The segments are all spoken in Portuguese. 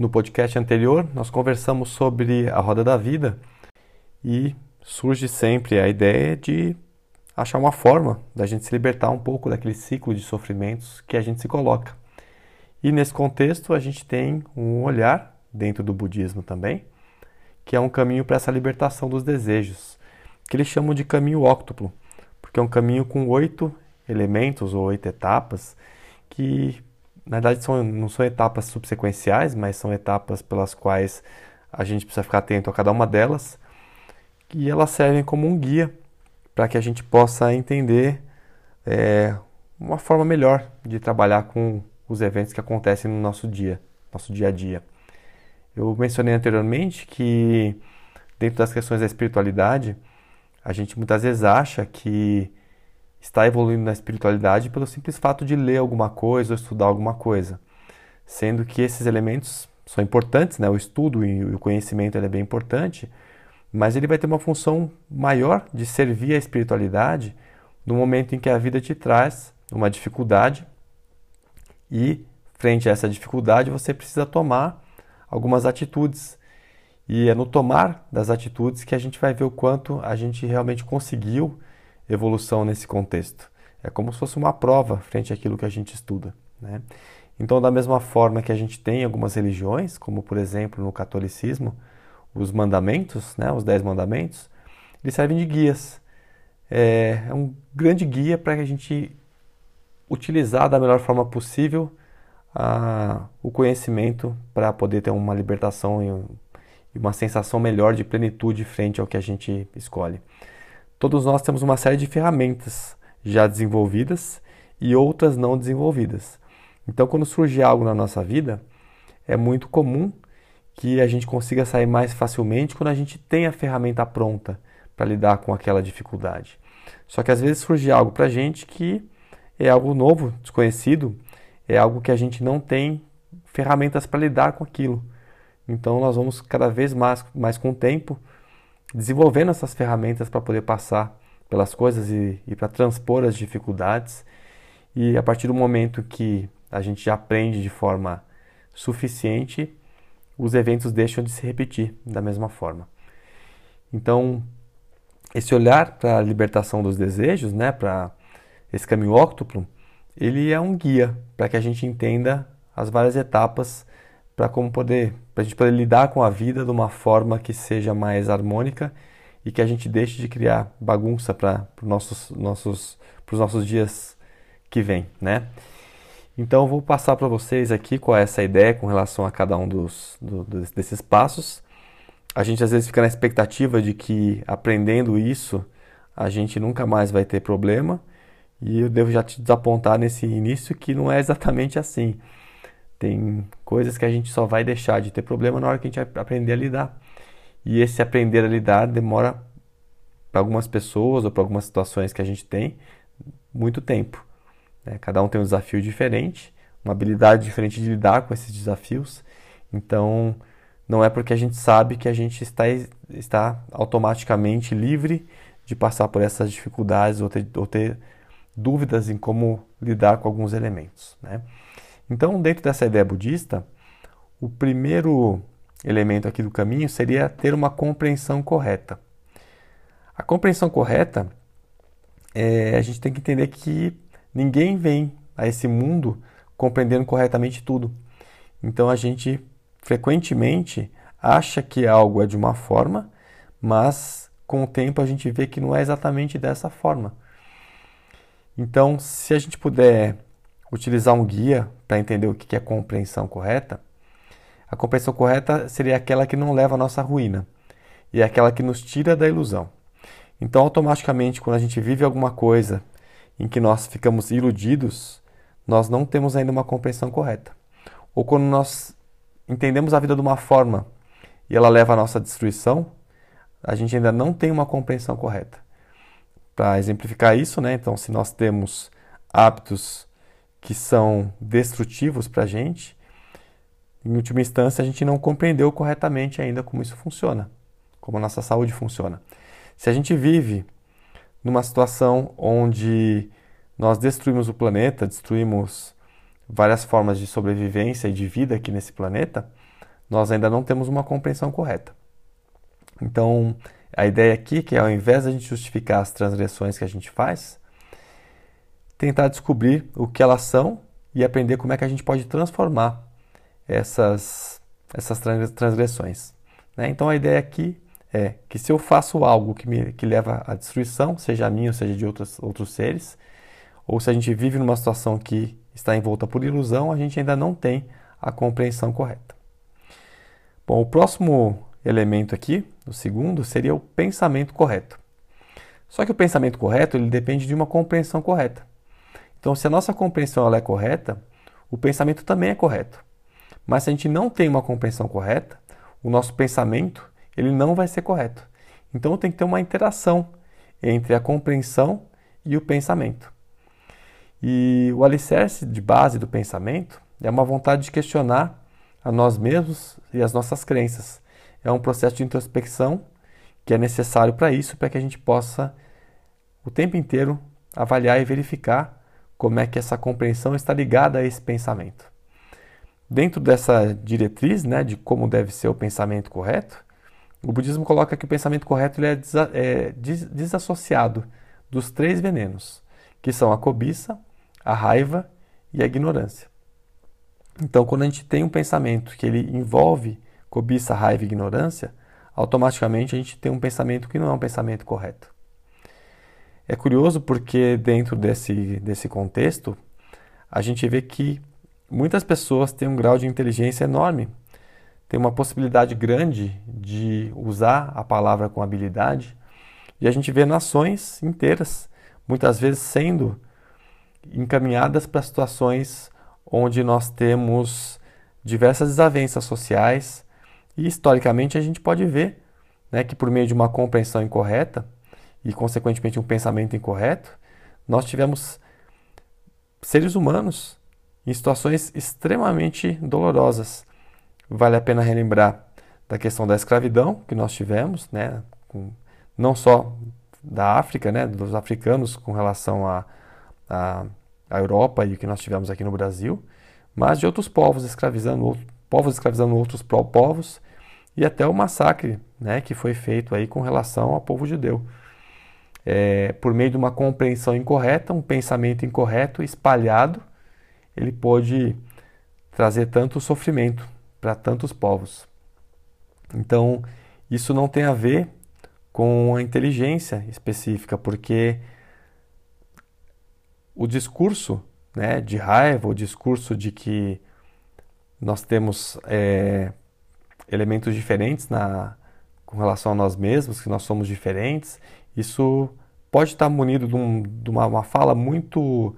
No podcast anterior, nós conversamos sobre a roda da vida e surge sempre a ideia de achar uma forma da gente se libertar um pouco daquele ciclo de sofrimentos que a gente se coloca. E nesse contexto, a gente tem um olhar dentro do budismo também, que é um caminho para essa libertação dos desejos, que eles chamam de caminho óctuplo, porque é um caminho com oito elementos ou oito etapas que na verdade são, não são etapas subsequenciais, mas são etapas pelas quais a gente precisa ficar atento a cada uma delas e elas servem como um guia para que a gente possa entender é, uma forma melhor de trabalhar com os eventos que acontecem no nosso dia, nosso dia a dia. Eu mencionei anteriormente que dentro das questões da espiritualidade, a gente muitas vezes acha que está evoluindo na espiritualidade pelo simples fato de ler alguma coisa ou estudar alguma coisa, sendo que esses elementos são importantes, né? O estudo e o conhecimento é bem importante, mas ele vai ter uma função maior de servir a espiritualidade no momento em que a vida te traz uma dificuldade e frente a essa dificuldade você precisa tomar algumas atitudes. E é no tomar das atitudes que a gente vai ver o quanto a gente realmente conseguiu evolução nesse contexto. É como se fosse uma prova frente àquilo que a gente estuda. Né? Então, da mesma forma que a gente tem algumas religiões, como por exemplo no catolicismo, os mandamentos, né, os dez mandamentos, eles servem de guias. É, é um grande guia para que a gente utilizar da melhor forma possível a, o conhecimento para poder ter uma libertação e uma sensação melhor de plenitude frente ao que a gente escolhe todos nós temos uma série de ferramentas já desenvolvidas e outras não desenvolvidas. Então, quando surge algo na nossa vida, é muito comum que a gente consiga sair mais facilmente quando a gente tem a ferramenta pronta para lidar com aquela dificuldade. Só que às vezes surge algo para a gente que é algo novo, desconhecido, é algo que a gente não tem ferramentas para lidar com aquilo. Então nós vamos cada vez mais, mais com o tempo desenvolvendo essas ferramentas para poder passar pelas coisas e, e para transpor as dificuldades. E a partir do momento que a gente já aprende de forma suficiente, os eventos deixam de se repetir da mesma forma. Então, esse olhar para a libertação dos desejos, né, para esse caminho óctuplo, ele é um guia para que a gente entenda as várias etapas para como poder, para a gente poder lidar com a vida de uma forma que seja mais harmônica e que a gente deixe de criar bagunça para os nossos, nossos, nossos dias que vem, né? Então vou passar para vocês aqui qual é essa ideia com relação a cada um dos, do, desses passos. A gente às vezes fica na expectativa de que aprendendo isso a gente nunca mais vai ter problema e eu devo já te desapontar nesse início que não é exatamente assim. Tem coisas que a gente só vai deixar de ter problema na hora que a gente aprender a lidar. E esse aprender a lidar demora para algumas pessoas ou para algumas situações que a gente tem muito tempo. Né? Cada um tem um desafio diferente, uma habilidade diferente de lidar com esses desafios. Então, não é porque a gente sabe que a gente está, está automaticamente livre de passar por essas dificuldades ou ter, ou ter dúvidas em como lidar com alguns elementos. Né? Então, dentro dessa ideia budista, o primeiro elemento aqui do caminho seria ter uma compreensão correta. A compreensão correta é, a gente tem que entender que ninguém vem a esse mundo compreendendo corretamente tudo. Então a gente frequentemente acha que algo é de uma forma, mas com o tempo a gente vê que não é exatamente dessa forma. Então, se a gente puder utilizar um guia para entender o que é compreensão correta, a compreensão correta seria aquela que não leva à nossa ruína e é aquela que nos tira da ilusão. Então, automaticamente, quando a gente vive alguma coisa em que nós ficamos iludidos, nós não temos ainda uma compreensão correta. Ou quando nós entendemos a vida de uma forma e ela leva à nossa destruição, a gente ainda não tem uma compreensão correta. Para exemplificar isso, né? Então, se nós temos hábitos que são destrutivos para a gente, em última instância, a gente não compreendeu corretamente ainda como isso funciona, como a nossa saúde funciona. Se a gente vive numa situação onde nós destruímos o planeta, destruímos várias formas de sobrevivência e de vida aqui nesse planeta, nós ainda não temos uma compreensão correta. Então, a ideia aqui é que ao invés de a gente justificar as transgressões que a gente faz, tentar descobrir o que elas são e aprender como é que a gente pode transformar essas, essas transgressões. Né? Então a ideia aqui é que se eu faço algo que me que leva à destruição, seja a minha ou seja de outros, outros seres, ou se a gente vive numa situação que está envolta por ilusão, a gente ainda não tem a compreensão correta. Bom, o próximo elemento aqui, o segundo, seria o pensamento correto. Só que o pensamento correto ele depende de uma compreensão correta. Então, se a nossa compreensão ela é correta, o pensamento também é correto. Mas se a gente não tem uma compreensão correta, o nosso pensamento ele não vai ser correto. Então tem que ter uma interação entre a compreensão e o pensamento. E o alicerce de base do pensamento é uma vontade de questionar a nós mesmos e as nossas crenças. É um processo de introspecção que é necessário para isso, para que a gente possa o tempo inteiro avaliar e verificar como é que essa compreensão está ligada a esse pensamento. Dentro dessa diretriz né, de como deve ser o pensamento correto, o budismo coloca que o pensamento correto ele é, desa é des desassociado dos três venenos, que são a cobiça, a raiva e a ignorância. Então, quando a gente tem um pensamento que ele envolve cobiça, raiva e ignorância, automaticamente a gente tem um pensamento que não é um pensamento correto. É curioso porque dentro desse, desse contexto, a gente vê que muitas pessoas têm um grau de inteligência enorme, têm uma possibilidade grande de usar a palavra com habilidade, e a gente vê nações inteiras, muitas vezes sendo encaminhadas para situações onde nós temos diversas desavenças sociais, e historicamente a gente pode ver né, que por meio de uma compreensão incorreta, e, consequentemente, um pensamento incorreto, nós tivemos seres humanos em situações extremamente dolorosas. Vale a pena relembrar da questão da escravidão que nós tivemos, né, com, não só da África, né, dos africanos com relação à a, a, a, Europa e o que nós tivemos aqui no Brasil, mas de outros povos escravizando povos escravizando outros povos e até o massacre, né, que foi feito aí com relação ao povo judeu é, por meio de uma compreensão incorreta, um pensamento incorreto espalhado, ele pode trazer tanto sofrimento para tantos povos. Então, isso não tem a ver com a inteligência específica, porque o discurso né, de raiva, o discurso de que nós temos é, elementos diferentes na, com relação a nós mesmos, que nós somos diferentes, isso pode estar munido de, um, de uma, uma, fala muito,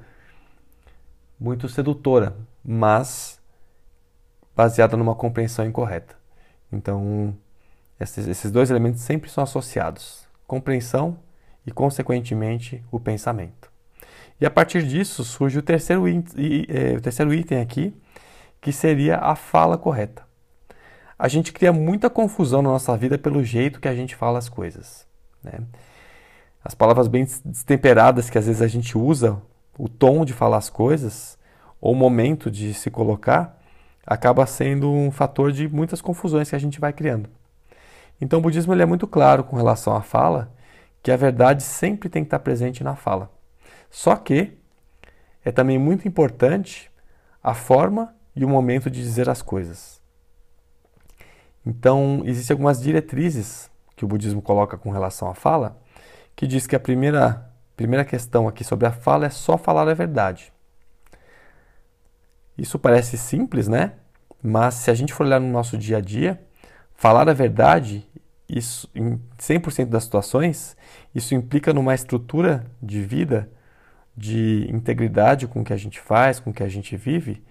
muito sedutora, mas baseada numa compreensão incorreta. Então, esses, esses dois elementos sempre são associados: compreensão e, consequentemente, o pensamento. E a partir disso surge o terceiro, é, o terceiro item aqui, que seria a fala correta. A gente cria muita confusão na nossa vida pelo jeito que a gente fala as coisas. Né? As palavras bem destemperadas que às vezes a gente usa, o tom de falar as coisas, ou o momento de se colocar, acaba sendo um fator de muitas confusões que a gente vai criando. Então o budismo ele é muito claro com relação à fala, que a verdade sempre tem que estar presente na fala. Só que é também muito importante a forma e o momento de dizer as coisas. Então, existem algumas diretrizes que o budismo coloca com relação à fala, que diz que a primeira, primeira questão aqui sobre a fala é só falar a verdade. Isso parece simples, né? Mas se a gente for olhar no nosso dia a dia, falar a verdade, isso em 100% das situações, isso implica numa estrutura de vida, de integridade com o que a gente faz, com o que a gente vive,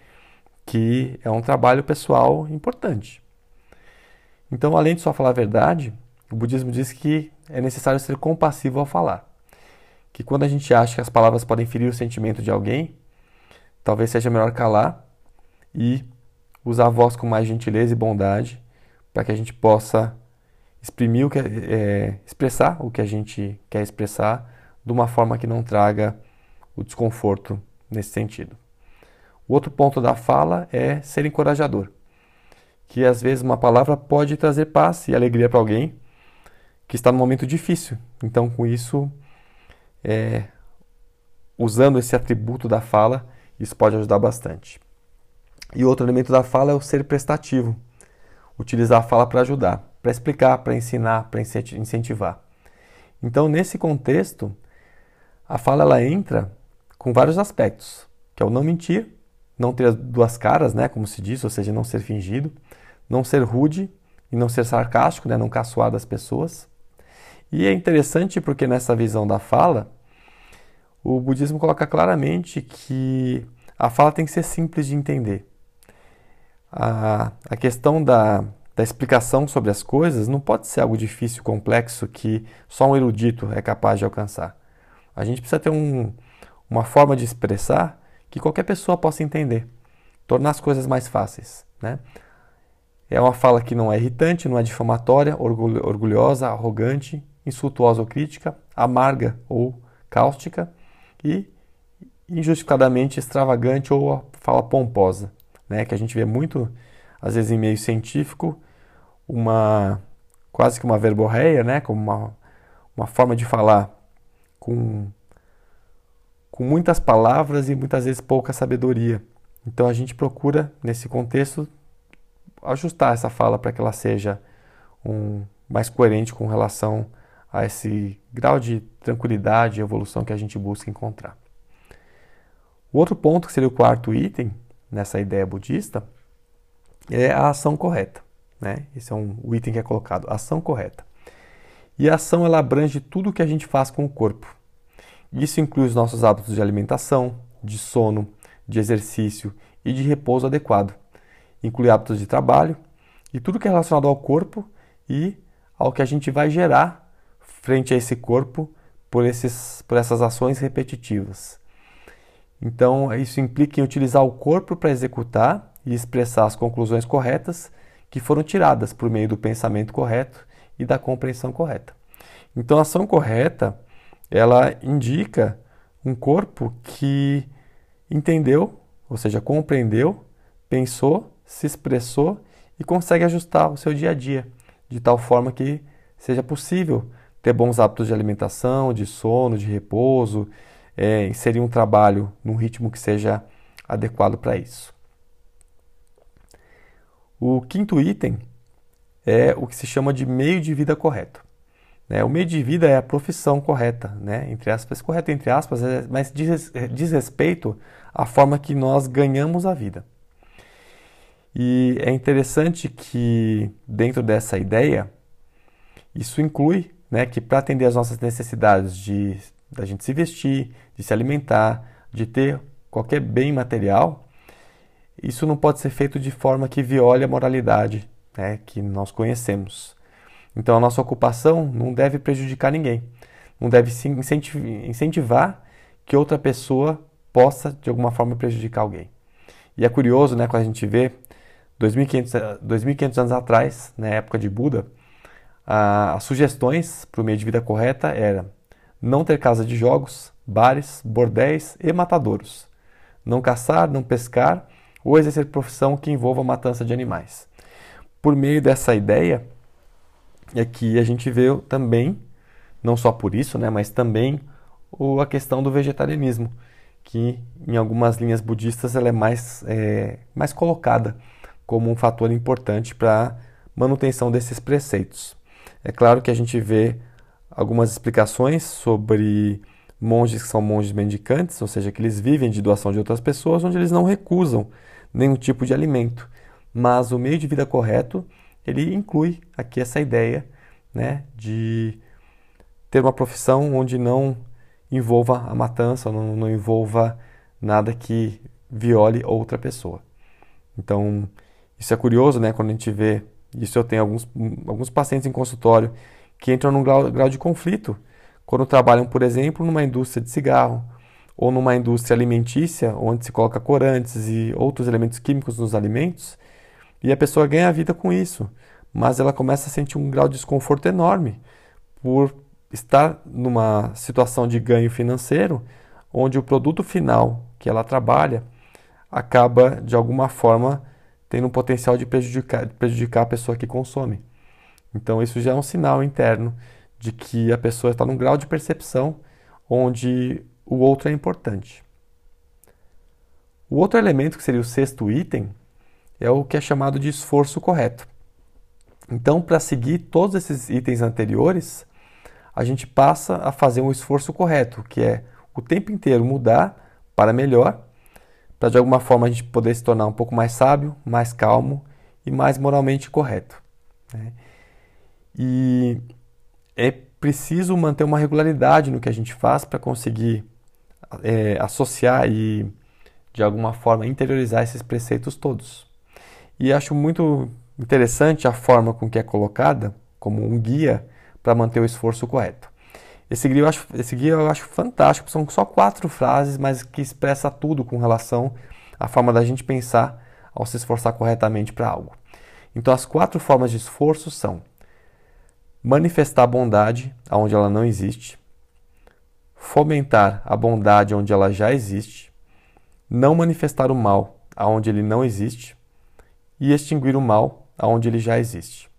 que é um trabalho pessoal importante. Então, além de só falar a verdade, o budismo diz que é necessário ser compassivo ao falar. Que quando a gente acha que as palavras podem ferir o sentimento de alguém, talvez seja melhor calar e usar a voz com mais gentileza e bondade para que a gente possa exprimir o que é, expressar o que a gente quer expressar de uma forma que não traga o desconforto nesse sentido. O outro ponto da fala é ser encorajador, que às vezes uma palavra pode trazer paz e alegria para alguém que está num momento difícil. Então, com isso, é, usando esse atributo da fala, isso pode ajudar bastante. E outro elemento da fala é o ser prestativo. Utilizar a fala para ajudar, para explicar, para ensinar, para incentivar. Então, nesse contexto, a fala ela entra com vários aspectos, que é o não mentir, não ter as duas caras, né, como se diz, ou seja, não ser fingido, não ser rude e não ser sarcástico, né, não caçoar das pessoas. E é interessante porque nessa visão da fala, o budismo coloca claramente que a fala tem que ser simples de entender. A, a questão da, da explicação sobre as coisas não pode ser algo difícil, complexo, que só um erudito é capaz de alcançar. A gente precisa ter um, uma forma de expressar que qualquer pessoa possa entender, tornar as coisas mais fáceis. Né? É uma fala que não é irritante, não é difamatória, orgulhosa, arrogante, insultuosa ou crítica, amarga ou cáustica e injustificadamente extravagante ou fala pomposa, né? Que a gente vê muito, às vezes em meio científico, uma quase que uma verborreia, né? Como uma, uma forma de falar com com muitas palavras e muitas vezes pouca sabedoria. Então a gente procura nesse contexto ajustar essa fala para que ela seja um, mais coerente com relação a esse grau de tranquilidade e evolução que a gente busca encontrar. O outro ponto, que seria o quarto item nessa ideia budista, é a ação correta. Né? Esse é um, o item que é colocado, ação correta. E a ação ela abrange tudo o que a gente faz com o corpo. Isso inclui os nossos hábitos de alimentação, de sono, de exercício e de repouso adequado. Inclui hábitos de trabalho e tudo que é relacionado ao corpo e ao que a gente vai gerar frente a esse corpo por, esses, por essas ações repetitivas. Então, isso implica em utilizar o corpo para executar e expressar as conclusões corretas que foram tiradas por meio do pensamento correto e da compreensão correta. Então, a ação correta, ela indica um corpo que entendeu, ou seja, compreendeu, pensou, se expressou e consegue ajustar o seu dia a dia de tal forma que seja possível ter bons hábitos de alimentação, de sono, de repouso, é, inserir um trabalho num ritmo que seja adequado para isso. O quinto item é o que se chama de meio de vida correto. Né? O meio de vida é a profissão correta, né? entre aspas, correta entre aspas, é, mas diz, diz respeito à forma que nós ganhamos a vida. E é interessante que dentro dessa ideia, isso inclui né, que para atender às nossas necessidades de da gente se vestir, de se alimentar, de ter qualquer bem material, isso não pode ser feito de forma que viole a moralidade né, que nós conhecemos. Então a nossa ocupação não deve prejudicar ninguém, não deve incentivar que outra pessoa possa de alguma forma prejudicar alguém. E é curioso, né, quando a gente vê 2.500, 2.500 anos atrás, na época de Buda, as sugestões para o meio de vida correta eram não ter casa de jogos, bares, bordéis e matadouros, não caçar, não pescar ou exercer profissão que envolva matança de animais. Por meio dessa ideia, é que a gente vê também, não só por isso, né, mas também a questão do vegetarianismo, que em algumas linhas budistas ela é mais, é, mais colocada como um fator importante para a manutenção desses preceitos. É claro que a gente vê algumas explicações sobre monges que são monges mendicantes, ou seja, que eles vivem de doação de outras pessoas, onde eles não recusam nenhum tipo de alimento. Mas o meio de vida correto, ele inclui aqui essa ideia né, de ter uma profissão onde não envolva a matança, não, não envolva nada que viole outra pessoa. Então, isso é curioso, né, quando a gente vê isso eu tenho alguns, alguns pacientes em consultório que entram num grau, grau de conflito quando trabalham, por exemplo, numa indústria de cigarro ou numa indústria alimentícia, onde se coloca corantes e outros elementos químicos nos alimentos, e a pessoa ganha a vida com isso, mas ela começa a sentir um grau de desconforto enorme por estar numa situação de ganho financeiro, onde o produto final que ela trabalha acaba de alguma forma tendo um potencial de prejudicar, prejudicar a pessoa que consome. Então, isso já é um sinal interno de que a pessoa está num grau de percepção onde o outro é importante. O outro elemento, que seria o sexto item, é o que é chamado de esforço correto. Então, para seguir todos esses itens anteriores, a gente passa a fazer um esforço correto, que é o tempo inteiro mudar para melhor, para de alguma forma a gente poder se tornar um pouco mais sábio, mais calmo e mais moralmente correto. Né? E é preciso manter uma regularidade no que a gente faz para conseguir é, associar e de alguma forma interiorizar esses preceitos todos. E acho muito interessante a forma com que é colocada como um guia para manter o esforço correto. Esse guia, eu acho, esse guia eu acho fantástico, são só quatro frases, mas que expressa tudo com relação à forma da gente pensar ao se esforçar corretamente para algo. Então, as quatro formas de esforço são manifestar bondade onde ela não existe, fomentar a bondade onde ela já existe, não manifestar o mal aonde ele não existe e extinguir o mal aonde ele já existe.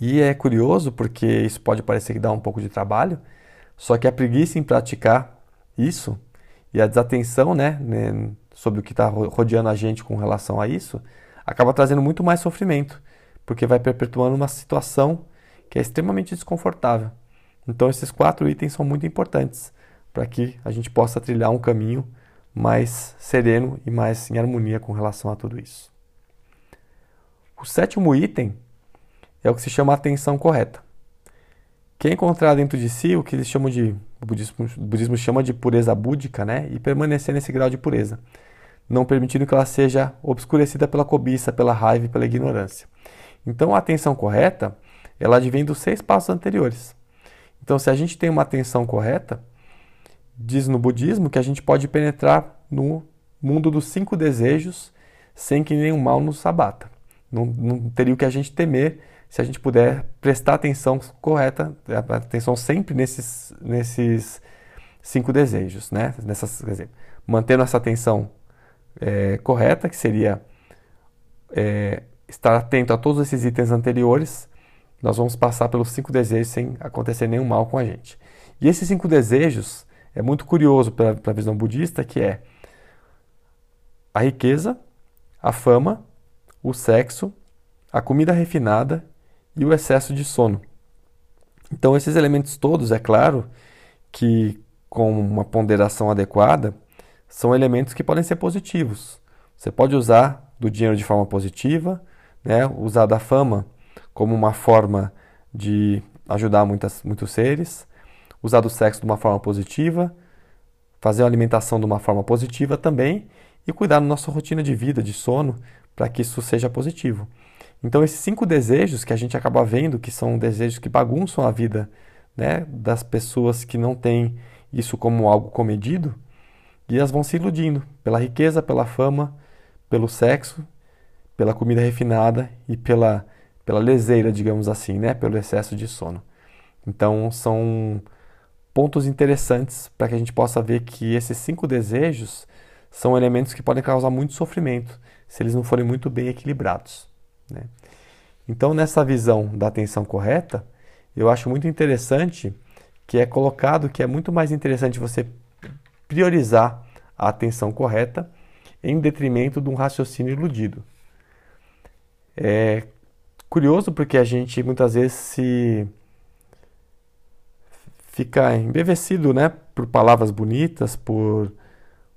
E é curioso porque isso pode parecer que dá um pouco de trabalho, só que a preguiça em praticar isso e a desatenção né, né sobre o que está rodeando a gente com relação a isso acaba trazendo muito mais sofrimento, porque vai perpetuando uma situação que é extremamente desconfortável. Então, esses quatro itens são muito importantes para que a gente possa trilhar um caminho mais sereno e mais em harmonia com relação a tudo isso. O sétimo item é o que se chama atenção correta. Que é encontrar dentro de si o que eles chamam de, o budismo, o budismo chama de pureza búdica, né? E permanecer nesse grau de pureza, não permitindo que ela seja obscurecida pela cobiça, pela raiva e pela ignorância. Então, a atenção correta, ela advém dos seis passos anteriores. Então, se a gente tem uma atenção correta, diz no budismo que a gente pode penetrar no mundo dos cinco desejos sem que nenhum mal nos abata. Não, não teria o que a gente temer se a gente puder prestar atenção correta, atenção sempre nesses, nesses cinco desejos, né? Nessas, dizer, mantendo essa atenção é, correta, que seria é, estar atento a todos esses itens anteriores, nós vamos passar pelos cinco desejos sem acontecer nenhum mal com a gente. E esses cinco desejos, é muito curioso para a visão budista, que é a riqueza, a fama, o sexo, a comida refinada e o excesso de sono. Então, esses elementos todos, é claro que com uma ponderação adequada, são elementos que podem ser positivos. Você pode usar do dinheiro de forma positiva, né? usar da fama como uma forma de ajudar muitas, muitos seres, usar do sexo de uma forma positiva, fazer a alimentação de uma forma positiva também e cuidar da nossa rotina de vida, de sono, para que isso seja positivo. Então, esses cinco desejos que a gente acaba vendo, que são desejos que bagunçam a vida né, das pessoas que não têm isso como algo comedido, e elas vão se iludindo pela riqueza, pela fama, pelo sexo, pela comida refinada e pela, pela leseira, digamos assim, né, pelo excesso de sono. Então, são pontos interessantes para que a gente possa ver que esses cinco desejos são elementos que podem causar muito sofrimento se eles não forem muito bem equilibrados. Né? Então, nessa visão da atenção correta, eu acho muito interessante que é colocado que é muito mais interessante você priorizar a atenção correta em detrimento de um raciocínio iludido. É curioso porque a gente muitas vezes se fica embevecido, né, por palavras bonitas, por,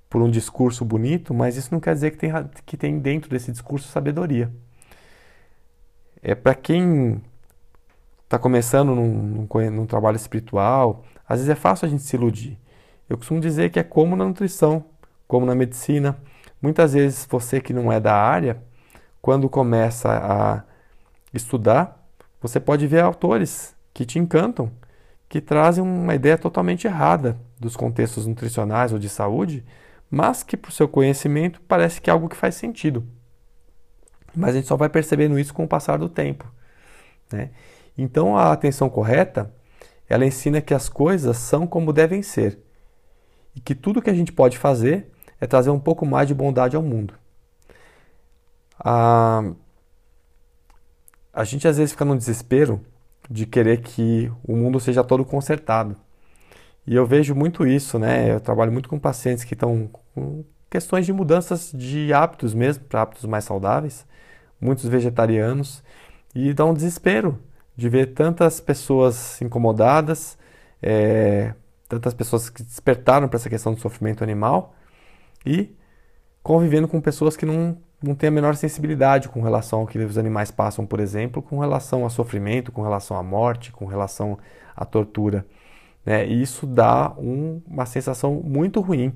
por um discurso bonito, mas isso não quer dizer que tem, que tem dentro desse discurso sabedoria. É para quem está começando num, num, num, trabalho espiritual, às vezes é fácil a gente se iludir. Eu costumo dizer que é como na nutrição, como na medicina. Muitas vezes você que não é da área, quando começa a estudar, você pode ver autores que te encantam que trazem uma ideia totalmente errada dos contextos nutricionais ou de saúde, mas que, para o seu conhecimento, parece que é algo que faz sentido. Mas a gente só vai percebendo isso com o passar do tempo. Né? Então, a atenção correta, ela ensina que as coisas são como devem ser e que tudo que a gente pode fazer é trazer um pouco mais de bondade ao mundo. a, a gente às vezes fica no desespero de querer que o mundo seja todo consertado. E eu vejo muito isso, né? Eu trabalho muito com pacientes que estão questões de mudanças de hábitos mesmo, para hábitos mais saudáveis, muitos vegetarianos, e dá um desespero de ver tantas pessoas incomodadas, é, tantas pessoas que despertaram para essa questão do sofrimento animal e convivendo com pessoas que não, não têm a menor sensibilidade com relação ao que os animais passam, por exemplo, com relação ao sofrimento, com relação à morte, com relação à tortura. Né? E isso dá um, uma sensação muito ruim.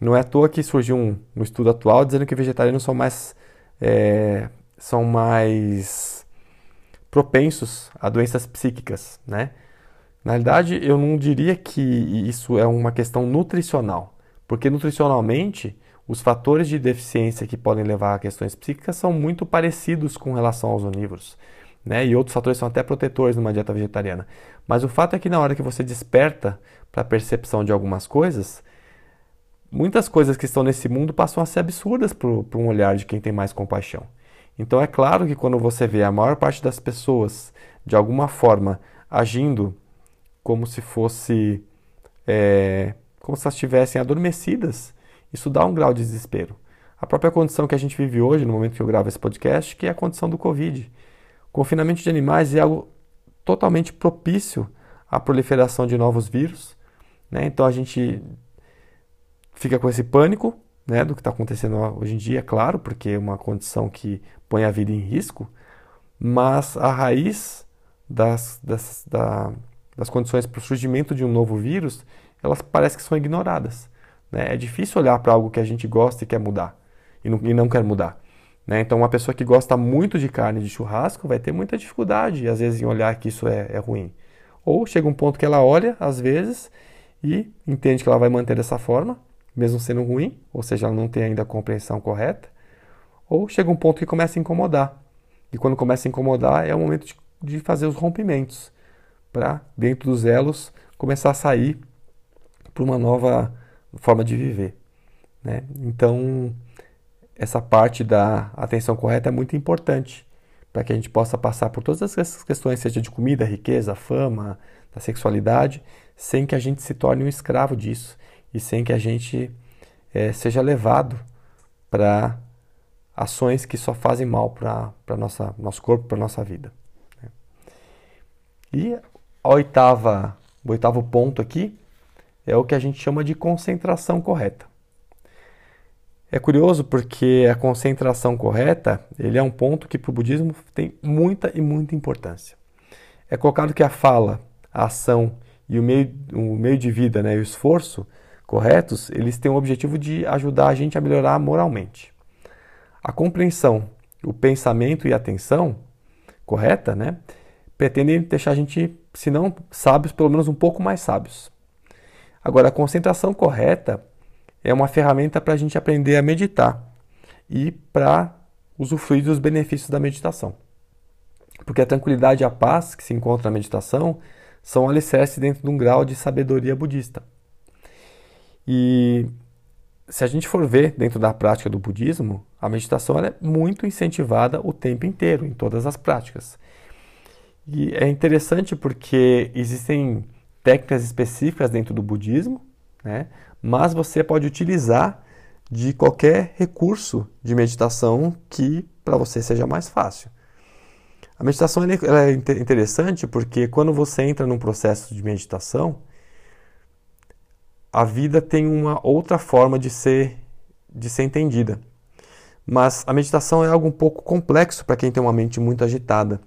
Não é à toa que surgiu um, um estudo atual dizendo que vegetarianos são mais, é, são mais propensos a doenças psíquicas. Né? Na realidade, eu não diria que isso é uma questão nutricional, porque nutricionalmente os fatores de deficiência que podem levar a questões psíquicas são muito parecidos com relação aos onívoros. Né? E outros fatores são até protetores numa dieta vegetariana. Mas o fato é que na hora que você desperta para a percepção de algumas coisas, muitas coisas que estão nesse mundo passam a ser absurdas para um olhar de quem tem mais compaixão. Então é claro que quando você vê a maior parte das pessoas, de alguma forma, agindo como se fosse. É, como se elas estivessem adormecidas, isso dá um grau de desespero. A própria condição que a gente vive hoje, no momento que eu gravo esse podcast, que é a condição do Covid. O confinamento de animais é algo totalmente propício à proliferação de novos vírus. Né? Então a gente fica com esse pânico né, do que está acontecendo hoje em dia, é claro, porque é uma condição que põe a vida em risco, mas a raiz das, das, da, das condições para o surgimento de um novo vírus, elas parecem que são ignoradas. Né? É difícil olhar para algo que a gente gosta e quer mudar e não, e não quer mudar. Né? Então, uma pessoa que gosta muito de carne de churrasco vai ter muita dificuldade, às vezes, em olhar que isso é, é ruim. Ou chega um ponto que ela olha, às vezes, e entende que ela vai manter dessa forma, mesmo sendo ruim, ou seja, ela não tem ainda a compreensão correta. Ou chega um ponto que começa a incomodar. E quando começa a incomodar, é o momento de, de fazer os rompimentos, para, dentro dos elos, começar a sair para uma nova forma de viver. Né? Então, essa parte da atenção correta é muito importante para que a gente possa passar por todas essas questões, seja de comida, riqueza, fama, da sexualidade, sem que a gente se torne um escravo disso e sem que a gente é, seja levado para ações que só fazem mal para nosso corpo, para nossa vida. Né? E a oitava, o oitavo ponto aqui é o que a gente chama de concentração correta. É curioso porque a concentração correta ele é um ponto que para o budismo tem muita e muita importância. É colocado que a fala, a ação e o meio, o meio de vida né, o esforço corretos, eles têm o objetivo de ajudar a gente a melhorar moralmente. A compreensão, o pensamento e a atenção correta, né, pretendem deixar a gente, se não sábios, pelo menos um pouco mais sábios. Agora, a concentração correta é uma ferramenta para a gente aprender a meditar e para usufruir dos benefícios da meditação. Porque a tranquilidade e a paz que se encontra na meditação são alicerces dentro de um grau de sabedoria budista. E se a gente for ver dentro da prática do budismo, a meditação é muito incentivada o tempo inteiro, em todas as práticas. E é interessante porque existem técnicas específicas dentro do budismo, né? mas você pode utilizar de qualquer recurso de meditação que para você seja mais fácil. A meditação é interessante porque quando você entra num processo de meditação, a vida tem uma outra forma de ser de ser entendida. Mas a meditação é algo um pouco complexo para quem tem uma mente muito agitada.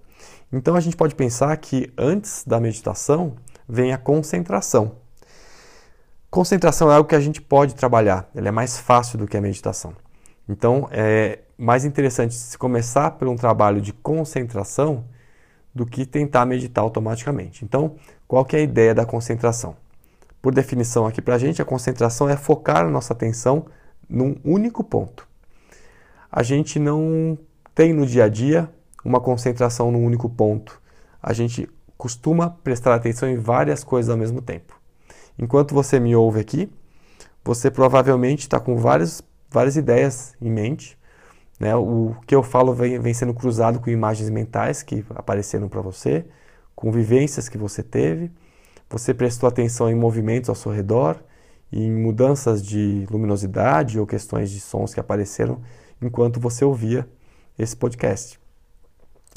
Então a gente pode pensar que antes da meditação vem a concentração. Concentração é algo que a gente pode trabalhar, ela é mais fácil do que a meditação. Então, é mais interessante se começar por um trabalho de concentração do que tentar meditar automaticamente. Então, qual que é a ideia da concentração? Por definição aqui para a gente, a concentração é focar a nossa atenção num único ponto. A gente não tem no dia a dia uma concentração num único ponto. A gente costuma prestar atenção em várias coisas ao mesmo tempo. Enquanto você me ouve aqui, você provavelmente está com várias, várias ideias em mente Né? O que eu falo vem, vem sendo cruzado com imagens mentais que apareceram para você, com vivências que você teve. Você prestou atenção em movimentos ao seu redor, em mudanças de luminosidade ou questões de sons que apareceram enquanto você ouvia esse podcast.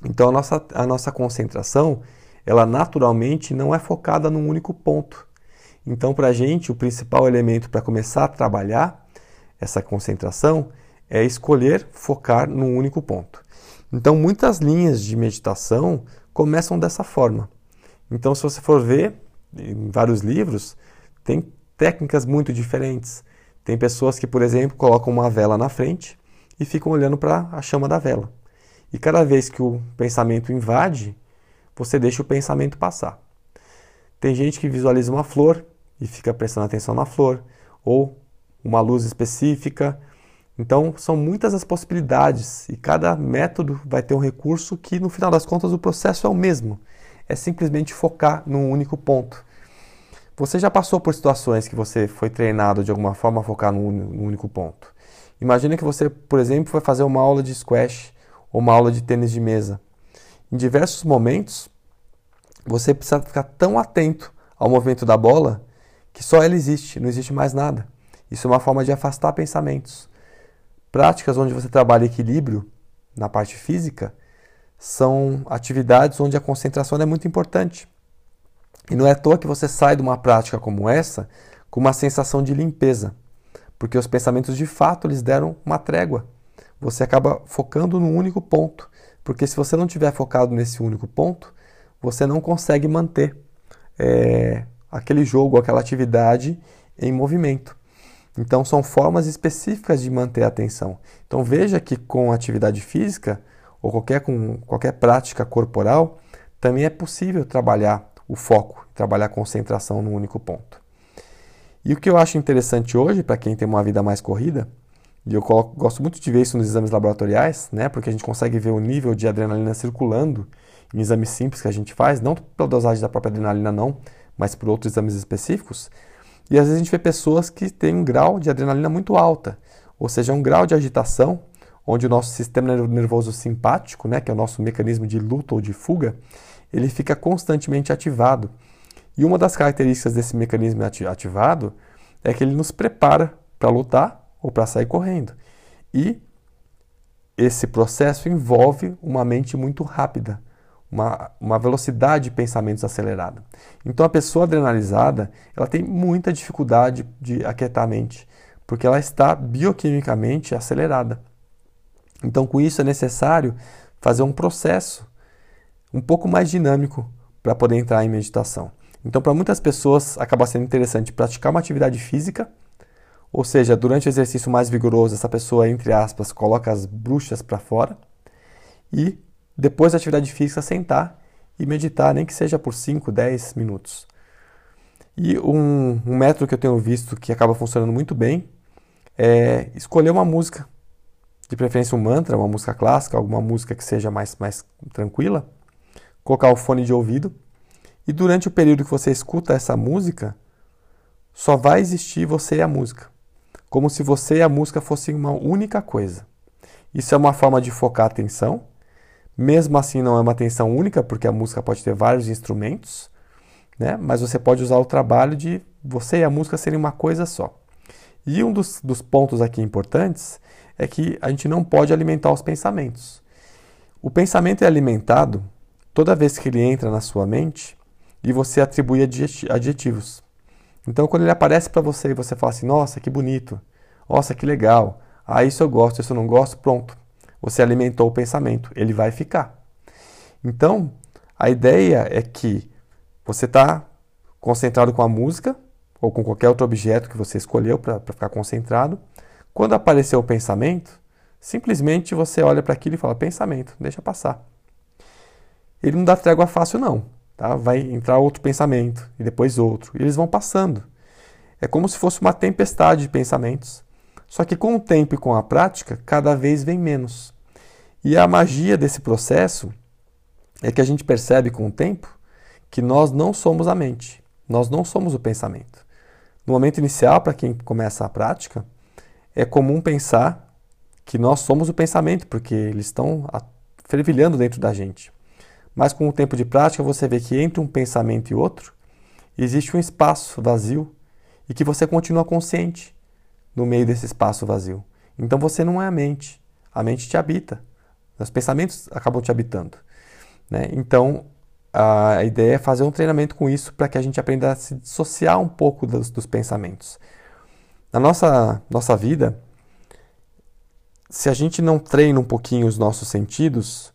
Então a nossa, a nossa concentração, ela naturalmente não é focada num único ponto. Então para a gente o principal elemento para começar a trabalhar essa concentração é escolher focar num único ponto. Então muitas linhas de meditação começam dessa forma. Então se você for ver em vários livros, tem técnicas muito diferentes. Tem pessoas que, por exemplo, colocam uma vela na frente e ficam olhando para a chama da vela. E cada vez que o pensamento invade, você deixa o pensamento passar. Tem gente que visualiza uma flor e fica prestando atenção na flor, ou uma luz específica. Então, são muitas as possibilidades e cada método vai ter um recurso que, no final das contas, o processo é o mesmo. É simplesmente focar num único ponto. Você já passou por situações que você foi treinado de alguma forma a focar num, num único ponto. Imagina que você, por exemplo, foi fazer uma aula de squash ou uma aula de tênis de mesa. Em diversos momentos, você precisa ficar tão atento ao movimento da bola que só ela existe, não existe mais nada. Isso é uma forma de afastar pensamentos. Práticas onde você trabalha equilíbrio na parte física são atividades onde a concentração é muito importante. E não é à toa que você sai de uma prática como essa com uma sensação de limpeza, porque os pensamentos de fato lhes deram uma trégua. Você acaba focando num único ponto, porque se você não tiver focado nesse único ponto, você não consegue manter é, aquele jogo, aquela atividade em movimento. Então são formas específicas de manter a atenção. Então veja que com atividade física ou qualquer, com qualquer prática corporal, também é possível trabalhar o foco, trabalhar a concentração no único ponto. E o que eu acho interessante hoje, para quem tem uma vida mais corrida, e eu coloco, gosto muito de ver isso nos exames laboratoriais, né, porque a gente consegue ver o nível de adrenalina circulando em exames simples que a gente faz, não pela dosagem da própria adrenalina não, mas por outros exames específicos. E às vezes a gente vê pessoas que têm um grau de adrenalina muito alta, ou seja, um grau de agitação, onde o nosso sistema nervoso simpático, né, que é o nosso mecanismo de luta ou de fuga, ele fica constantemente ativado. E uma das características desse mecanismo ativado é que ele nos prepara para lutar ou para sair correndo. E esse processo envolve uma mente muito rápida, uma, uma velocidade de pensamentos acelerada. Então a pessoa adrenalizada ela tem muita dificuldade de aquietar a mente, porque ela está bioquimicamente acelerada. Então com isso é necessário fazer um processo um pouco mais dinâmico para poder entrar em meditação. Então, para muitas pessoas, acaba sendo interessante praticar uma atividade física, ou seja, durante o exercício mais vigoroso, essa pessoa, entre aspas, coloca as bruxas para fora e depois da atividade física, sentar e meditar, nem que seja por 5, 10 minutos. E um, um método que eu tenho visto que acaba funcionando muito bem é escolher uma música, de preferência um mantra, uma música clássica, alguma música que seja mais, mais tranquila, colocar o fone de ouvido e durante o período que você escuta essa música, só vai existir você e a música, como se você e a música fossem uma única coisa. Isso é uma forma de focar a atenção. Mesmo assim, não é uma atenção única, porque a música pode ter vários instrumentos, né? mas você pode usar o trabalho de você e a música serem uma coisa só. E um dos, dos pontos aqui importantes é que a gente não pode alimentar os pensamentos. O pensamento é alimentado toda vez que ele entra na sua mente e você atribui adjetivos. Então, quando ele aparece para você e você fala assim: Nossa, que bonito, nossa, que legal, ah, isso eu gosto, isso eu não gosto, pronto. Você alimentou o pensamento, ele vai ficar. Então, a ideia é que você está concentrado com a música ou com qualquer outro objeto que você escolheu para ficar concentrado. Quando aparecer o pensamento, simplesmente você olha para aquilo e fala: Pensamento, deixa passar ele não dá trégua fácil, não. Tá? Vai entrar outro pensamento e depois outro. E eles vão passando. É como se fosse uma tempestade de pensamentos. Só que com o tempo e com a prática, cada vez vem menos. E a magia desse processo é que a gente percebe com o tempo que nós não somos a mente, nós não somos o pensamento. No momento inicial, para quem começa a prática, é comum pensar que nós somos o pensamento, porque eles estão fervilhando dentro da gente. Mas com o tempo de prática, você vê que entre um pensamento e outro, existe um espaço vazio e que você continua consciente no meio desse espaço vazio. Então você não é a mente, a mente te habita, os pensamentos acabam te habitando. Né? Então a ideia é fazer um treinamento com isso para que a gente aprenda a se dissociar um pouco dos, dos pensamentos. Na nossa, nossa vida, se a gente não treina um pouquinho os nossos sentidos,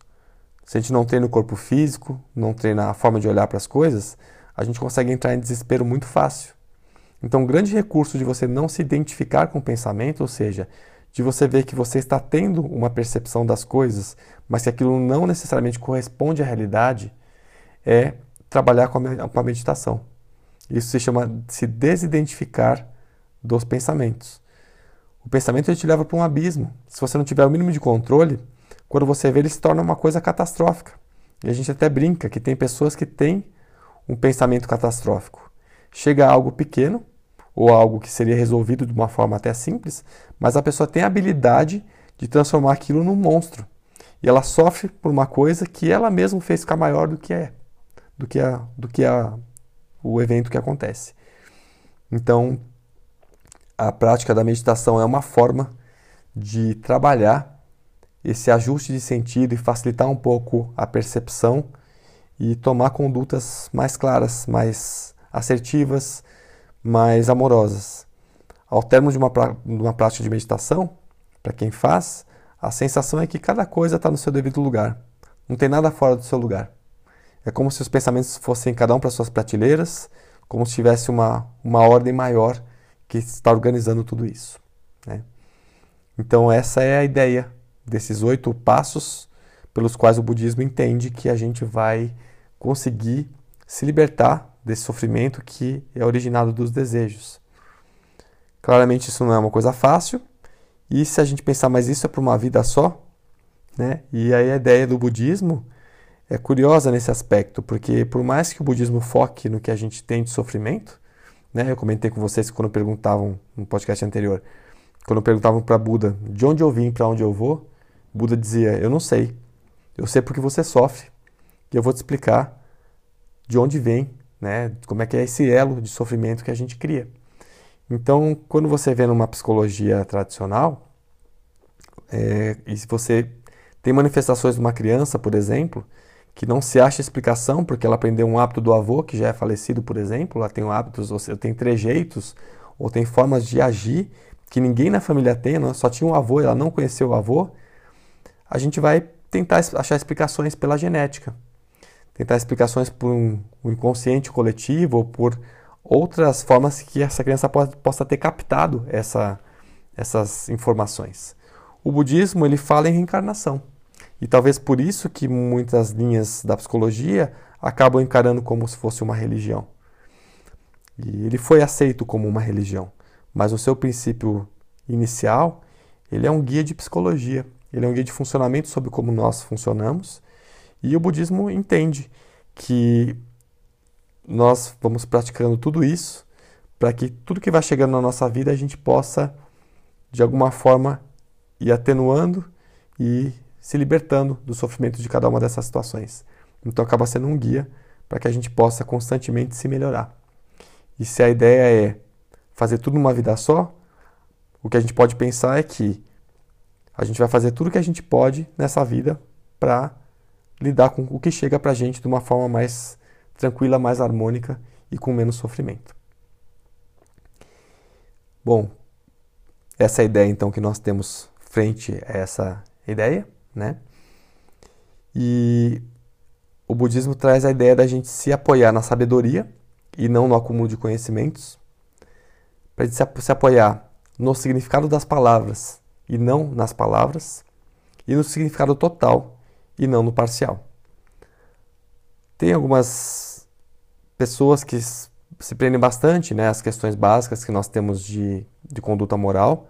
se a gente não treina o corpo físico, não treina a forma de olhar para as coisas, a gente consegue entrar em desespero muito fácil. Então, um grande recurso de você não se identificar com o pensamento, ou seja, de você ver que você está tendo uma percepção das coisas, mas que aquilo não necessariamente corresponde à realidade, é trabalhar com a meditação. Isso se chama se desidentificar dos pensamentos. O pensamento te leva para um abismo. Se você não tiver o mínimo de controle, quando você vê, ele se torna uma coisa catastrófica. E a gente até brinca que tem pessoas que têm um pensamento catastrófico. Chega a algo pequeno, ou algo que seria resolvido de uma forma até simples, mas a pessoa tem a habilidade de transformar aquilo num monstro. E ela sofre por uma coisa que ela mesma fez ficar maior do que é, do que, a, do que a, o evento que acontece. Então, a prática da meditação é uma forma de trabalhar esse ajuste de sentido e facilitar um pouco a percepção e tomar condutas mais claras, mais assertivas, mais amorosas. Ao termo de uma, de uma prática de meditação, para quem faz, a sensação é que cada coisa está no seu devido lugar. Não tem nada fora do seu lugar. É como se os pensamentos fossem cada um para suas prateleiras, como se tivesse uma, uma ordem maior que está organizando tudo isso. Né? Então, essa é a ideia desses oito passos pelos quais o budismo entende que a gente vai conseguir se libertar desse sofrimento que é originado dos desejos. Claramente, isso não é uma coisa fácil, e se a gente pensar, mas isso é para uma vida só, né? E aí a ideia do budismo é curiosa nesse aspecto, porque por mais que o budismo foque no que a gente tem de sofrimento, né? Eu comentei com vocês quando perguntavam no podcast anterior, quando perguntavam para Buda de onde eu vim, para onde eu vou, Buda dizia: Eu não sei. Eu sei porque você sofre. E eu vou te explicar de onde vem, né? Como é que é esse elo de sofrimento que a gente cria. Então, quando você vê numa psicologia tradicional, é, e se você tem manifestações de uma criança, por exemplo, que não se acha explicação porque ela aprendeu um hábito do avô, que já é falecido, por exemplo, ela tem hábitos, ou tem trejeitos, ou tem formas de agir que ninguém na família tem, só tinha um avô e ela não conheceu o avô, a gente vai tentar achar explicações pela genética, tentar explicações por um, um inconsciente coletivo ou por outras formas que essa criança possa ter captado essa, essas informações. O budismo ele fala em reencarnação. E talvez por isso que muitas linhas da psicologia acabam encarando como se fosse uma religião. E ele foi aceito como uma religião, mas o seu princípio inicial, ele é um guia de psicologia, ele é um guia de funcionamento sobre como nós funcionamos, e o budismo entende que nós vamos praticando tudo isso para que tudo que vai chegando na nossa vida a gente possa de alguma forma ir atenuando e se libertando do sofrimento de cada uma dessas situações. Então acaba sendo um guia para que a gente possa constantemente se melhorar. E se a ideia é fazer tudo numa vida só, o que a gente pode pensar é que a gente vai fazer tudo o que a gente pode nessa vida para lidar com o que chega para a gente de uma forma mais tranquila, mais harmônica e com menos sofrimento. Bom, essa é a ideia então que nós temos frente a essa ideia né? E o budismo traz a ideia da gente se apoiar na sabedoria e não no acúmulo de conhecimentos, para a gente se apoiar no significado das palavras e não nas palavras, e no significado total e não no parcial. Tem algumas pessoas que se prendem bastante né, às questões básicas que nós temos de, de conduta moral,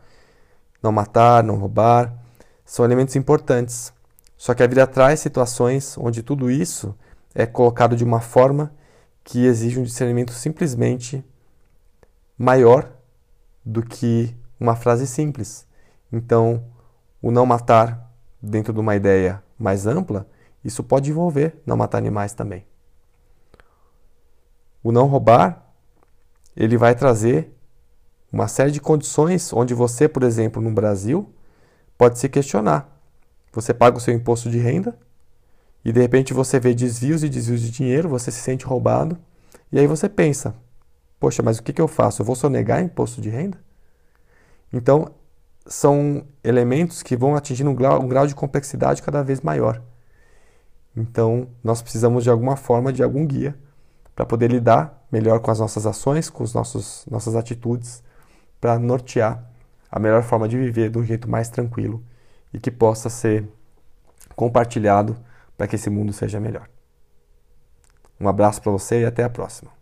não matar, não roubar, são elementos importantes. Só que a vida traz situações onde tudo isso é colocado de uma forma que exige um discernimento simplesmente maior do que uma frase simples. Então, o não matar dentro de uma ideia mais ampla, isso pode envolver não matar animais também. O não roubar, ele vai trazer uma série de condições onde você, por exemplo, no Brasil, pode se questionar. Você paga o seu imposto de renda e de repente você vê desvios e desvios de dinheiro, você se sente roubado e aí você pensa: poxa, mas o que, que eu faço? Eu vou sonegar imposto de renda? Então, são elementos que vão atingindo um grau, um grau de complexidade cada vez maior. Então, nós precisamos de alguma forma de algum guia para poder lidar melhor com as nossas ações, com os nossos nossas atitudes, para nortear a melhor forma de viver de um jeito mais tranquilo e que possa ser compartilhado para que esse mundo seja melhor. Um abraço para você e até a próxima.